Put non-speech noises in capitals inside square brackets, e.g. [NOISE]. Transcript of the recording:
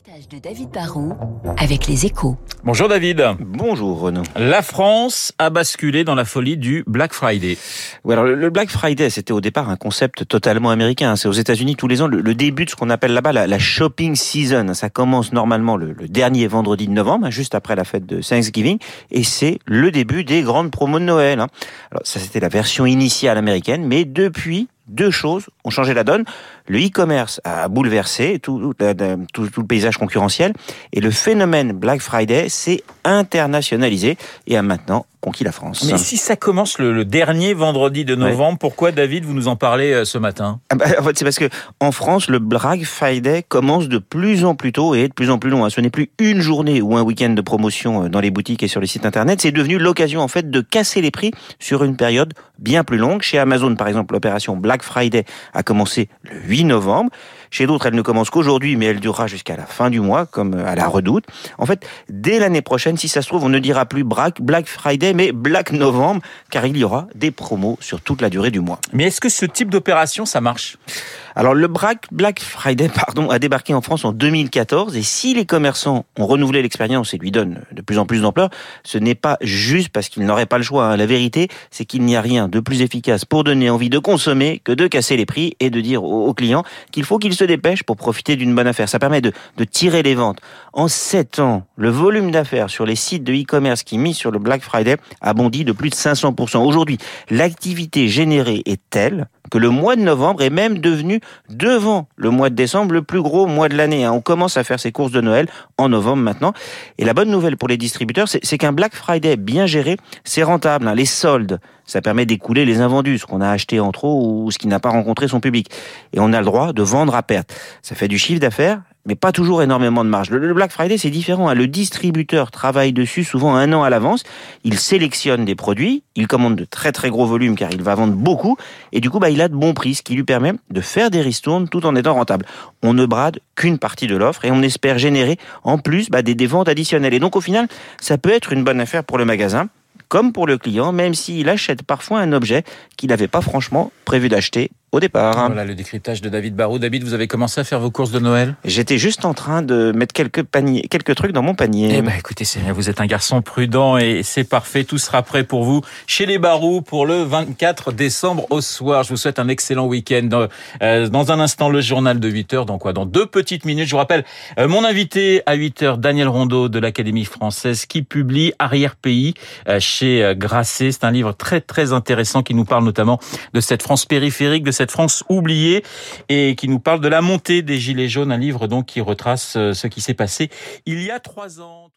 décryptage de David Barrault avec les échos. Bonjour David. Bonjour Renaud. La France a basculé dans la folie du Black Friday. Oui, alors le Black Friday, c'était au départ un concept totalement américain. C'est aux États-Unis tous les ans le, début de ce qu'on appelle là-bas la, la, shopping season. Ça commence normalement le, le, dernier vendredi de novembre, hein, juste après la fête de Thanksgiving, et c'est le début des grandes promos de Noël. Hein. Alors ça, c'était la version initiale américaine, mais depuis deux choses ont changé la donne. Le e-commerce a bouleversé tout, le paysage concurrentiel et le phénomène Black Friday s'est internationalisé et a maintenant conquis la France. Mais si ça commence le, le dernier vendredi de novembre, ouais. pourquoi David vous nous en parlez euh, ce matin? Ah bah, En fait, c'est parce que en France, le Black Friday commence de plus en plus tôt et de plus en plus long. Ce n'est plus une journée ou un week-end de promotion euh, dans les boutiques et sur les sites internet. C'est devenu l'occasion en fait de casser les prix sur une période bien plus longue. Chez Amazon, par exemple, l'opération Black Friday a commencé le 8 novembre. Chez d'autres, elle ne commence qu'aujourd'hui, mais elle durera jusqu'à la fin du mois, comme à la redoute. En fait, dès l'année prochaine, si ça se trouve, on ne dira plus Black Friday, mais Black Novembre, car il y aura des promos sur toute la durée du mois. Mais est-ce que ce type d'opération, ça marche? Alors le Black Friday [LAUGHS] pardon, a débarqué en France en 2014 et si les commerçants ont renouvelé l'expérience et lui donnent de plus en plus d'ampleur, ce n'est pas juste parce qu'ils n'auraient pas le choix. Hein. La vérité, c'est qu'il n'y a rien de plus efficace pour donner envie de consommer que de casser les prix et de dire aux clients qu'il faut qu'ils se dépêchent pour profiter d'une bonne affaire. Ça permet de, tirer les ventes. En 7 ans, le volume d'affaires sur les sites de e-commerce qui misent sur le Black Friday a bondi de plus de 500%. Aujourd'hui, l'activité générée est telle que le mois de novembre est même devenu, devant le mois de décembre, le plus gros mois de l'année. On commence à faire ses courses de Noël en novembre maintenant. Et la bonne nouvelle pour les distributeurs, c'est qu'un Black Friday bien géré, c'est rentable. Les soldes, ça permet d'écouler les invendus, ce qu'on a acheté en trop ou ce qui n'a pas rencontré son public. Et on a le droit de vendre à perte. Ça fait du chiffre d'affaires, mais pas toujours énormément de marge. Le Black Friday, c'est différent. Le distributeur travaille dessus souvent un an à l'avance. Il sélectionne des produits, il commande de très très gros volumes car il va vendre beaucoup, et du coup, bah, il a de bons prix, ce qui lui permet de faire des ristournes tout en étant rentable. On ne brade qu'une partie de l'offre et on espère générer en plus bah, des, des ventes additionnelles. Et donc au final, ça peut être une bonne affaire pour le magasin comme pour le client, même s'il achète parfois un objet qu'il n'avait pas franchement prévu d'acheter au départ. Voilà le décryptage de David Barrault. David, vous avez commencé à faire vos courses de Noël? J'étais juste en train de mettre quelques paniers, quelques trucs dans mon panier. Eh ben, écoutez, vous êtes un garçon prudent et c'est parfait. Tout sera prêt pour vous chez les Barrault pour le 24 décembre au soir. Je vous souhaite un excellent week-end. Euh, dans un instant, le journal de 8 heures. Dans quoi? Dans deux petites minutes. Je vous rappelle, euh, mon invité à 8 heures, Daniel Rondeau de l'Académie française qui publie Arrière-pays euh, chez Grasset. C'est un livre très, très intéressant qui nous parle notamment de cette France périphérique, de cette France oubliée et qui nous parle de la montée des Gilets jaunes, un livre donc qui retrace ce qui s'est passé il y a trois ans.